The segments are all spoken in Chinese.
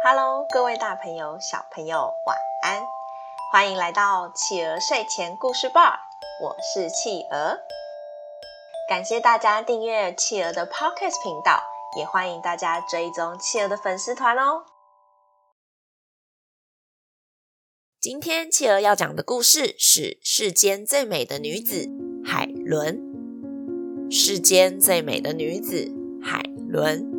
Hello，各位大朋友、小朋友，晚安！欢迎来到企鹅睡前故事吧，我是企鹅。感谢大家订阅企鹅的 Podcast 频道，也欢迎大家追踪企鹅的粉丝团哦。今天企鹅要讲的故事是世间最美的女子海伦。世间最美的女子海伦。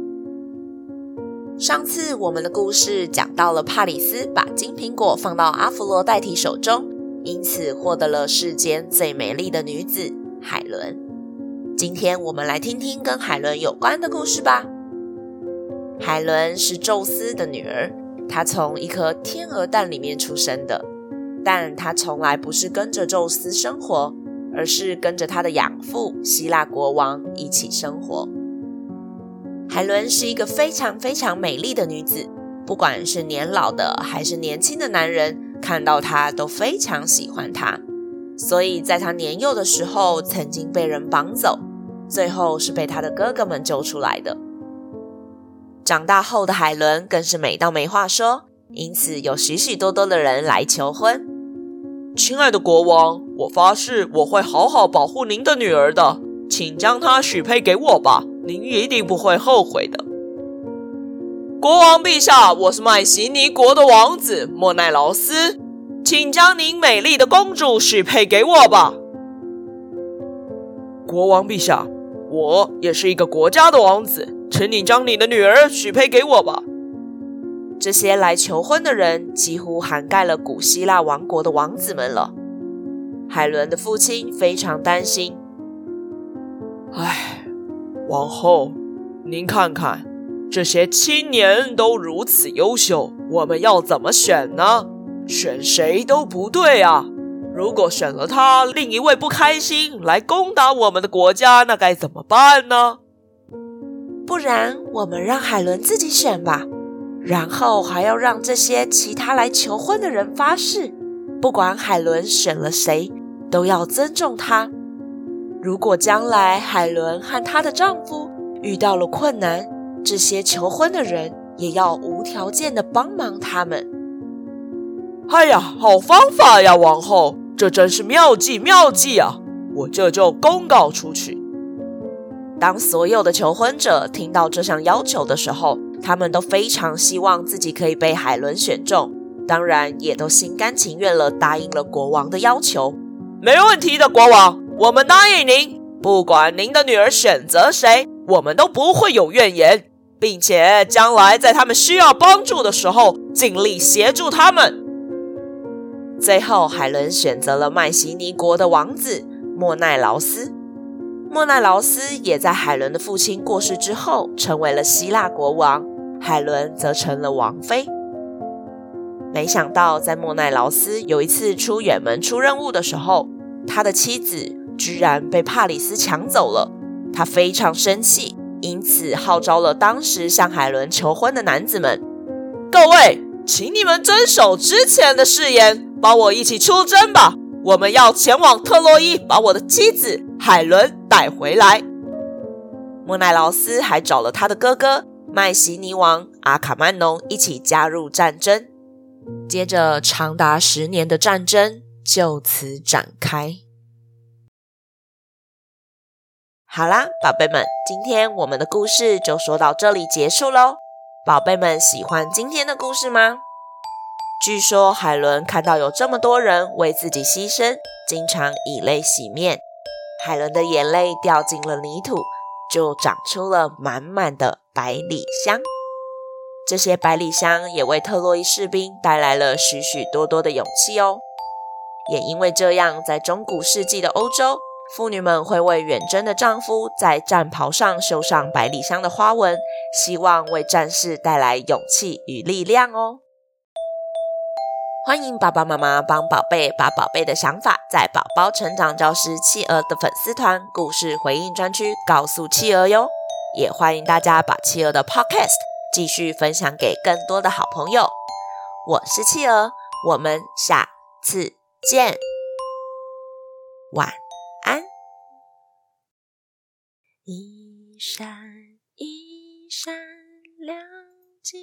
上次我们的故事讲到了帕里斯把金苹果放到阿芙罗代替手中，因此获得了世间最美丽的女子海伦。今天我们来听听跟海伦有关的故事吧。海伦是宙斯的女儿，她从一颗天鹅蛋里面出生的，但她从来不是跟着宙斯生活。而是跟着她的养父希腊国王一起生活。海伦是一个非常非常美丽的女子，不管是年老的还是年轻的男人，看到她都非常喜欢她。所以在她年幼的时候，曾经被人绑走，最后是被她的哥哥们救出来的。长大后的海伦更是美到没话说，因此有许许多多的人来求婚。亲爱的国王，我发誓我会好好保护您的女儿的，请将她许配给我吧，您一定不会后悔的。国王陛下，我是麦西尼国的王子莫奈劳斯，请将您美丽的公主许配给我吧。国王陛下，我也是一个国家的王子，请你将你的女儿许配给我吧。这些来求婚的人几乎涵盖了古希腊王国的王子们了。海伦的父亲非常担心。唉，王后，您看看，这些青年都如此优秀，我们要怎么选呢？选谁都不对啊！如果选了他，另一位不开心来攻打我们的国家，那该怎么办呢？不然，我们让海伦自己选吧。然后还要让这些其他来求婚的人发誓，不管海伦选了谁，都要尊重她。如果将来海伦和她的丈夫遇到了困难，这些求婚的人也要无条件的帮忙他们。哎呀，好方法呀，王后，这真是妙计妙计啊！我这就公告出去。当所有的求婚者听到这项要求的时候，他们都非常希望自己可以被海伦选中，当然也都心甘情愿了，答应了国王的要求。没问题的，国王，我们答应您，不管您的女儿选择谁，我们都不会有怨言，并且将来在他们需要帮助的时候，尽力协助他们。最后，海伦选择了麦西尼国的王子莫奈劳斯。莫奈劳斯也在海伦的父亲过世之后，成为了希腊国王。海伦则成了王妃。没想到，在莫奈劳斯有一次出远门出任务的时候，他的妻子居然被帕里斯抢走了。他非常生气，因此号召了当时向海伦求婚的男子们：“各位，请你们遵守之前的誓言，帮我一起出征吧！我们要前往特洛伊，把我的妻子海伦带回来。”莫奈劳斯还找了他的哥哥。麦西尼王阿卡曼农一起加入战争，接着长达十年的战争就此展开。好啦，宝贝们，今天我们的故事就说到这里结束喽。宝贝们喜欢今天的故事吗？据说海伦看到有这么多人为自己牺牲，经常以泪洗面，海伦的眼泪掉进了泥土。就长出了满满的百里香，这些百里香也为特洛伊士兵带来了许许多多的勇气哦。也因为这样，在中古世纪的欧洲，妇女们会为远征的丈夫在战袍上绣上百里香的花纹，希望为战士带来勇气与力量哦。欢迎爸爸妈妈帮宝贝把宝贝的想法在宝宝成长教室企鹅的粉丝团故事回应专区告诉企鹅哟，也欢迎大家把企鹅的 podcast 继续分享给更多的好朋友。我是企鹅，我们下次见，晚。一闪一闪亮晶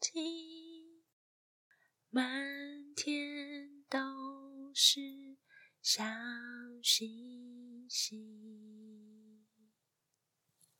晶，满天都是小星星。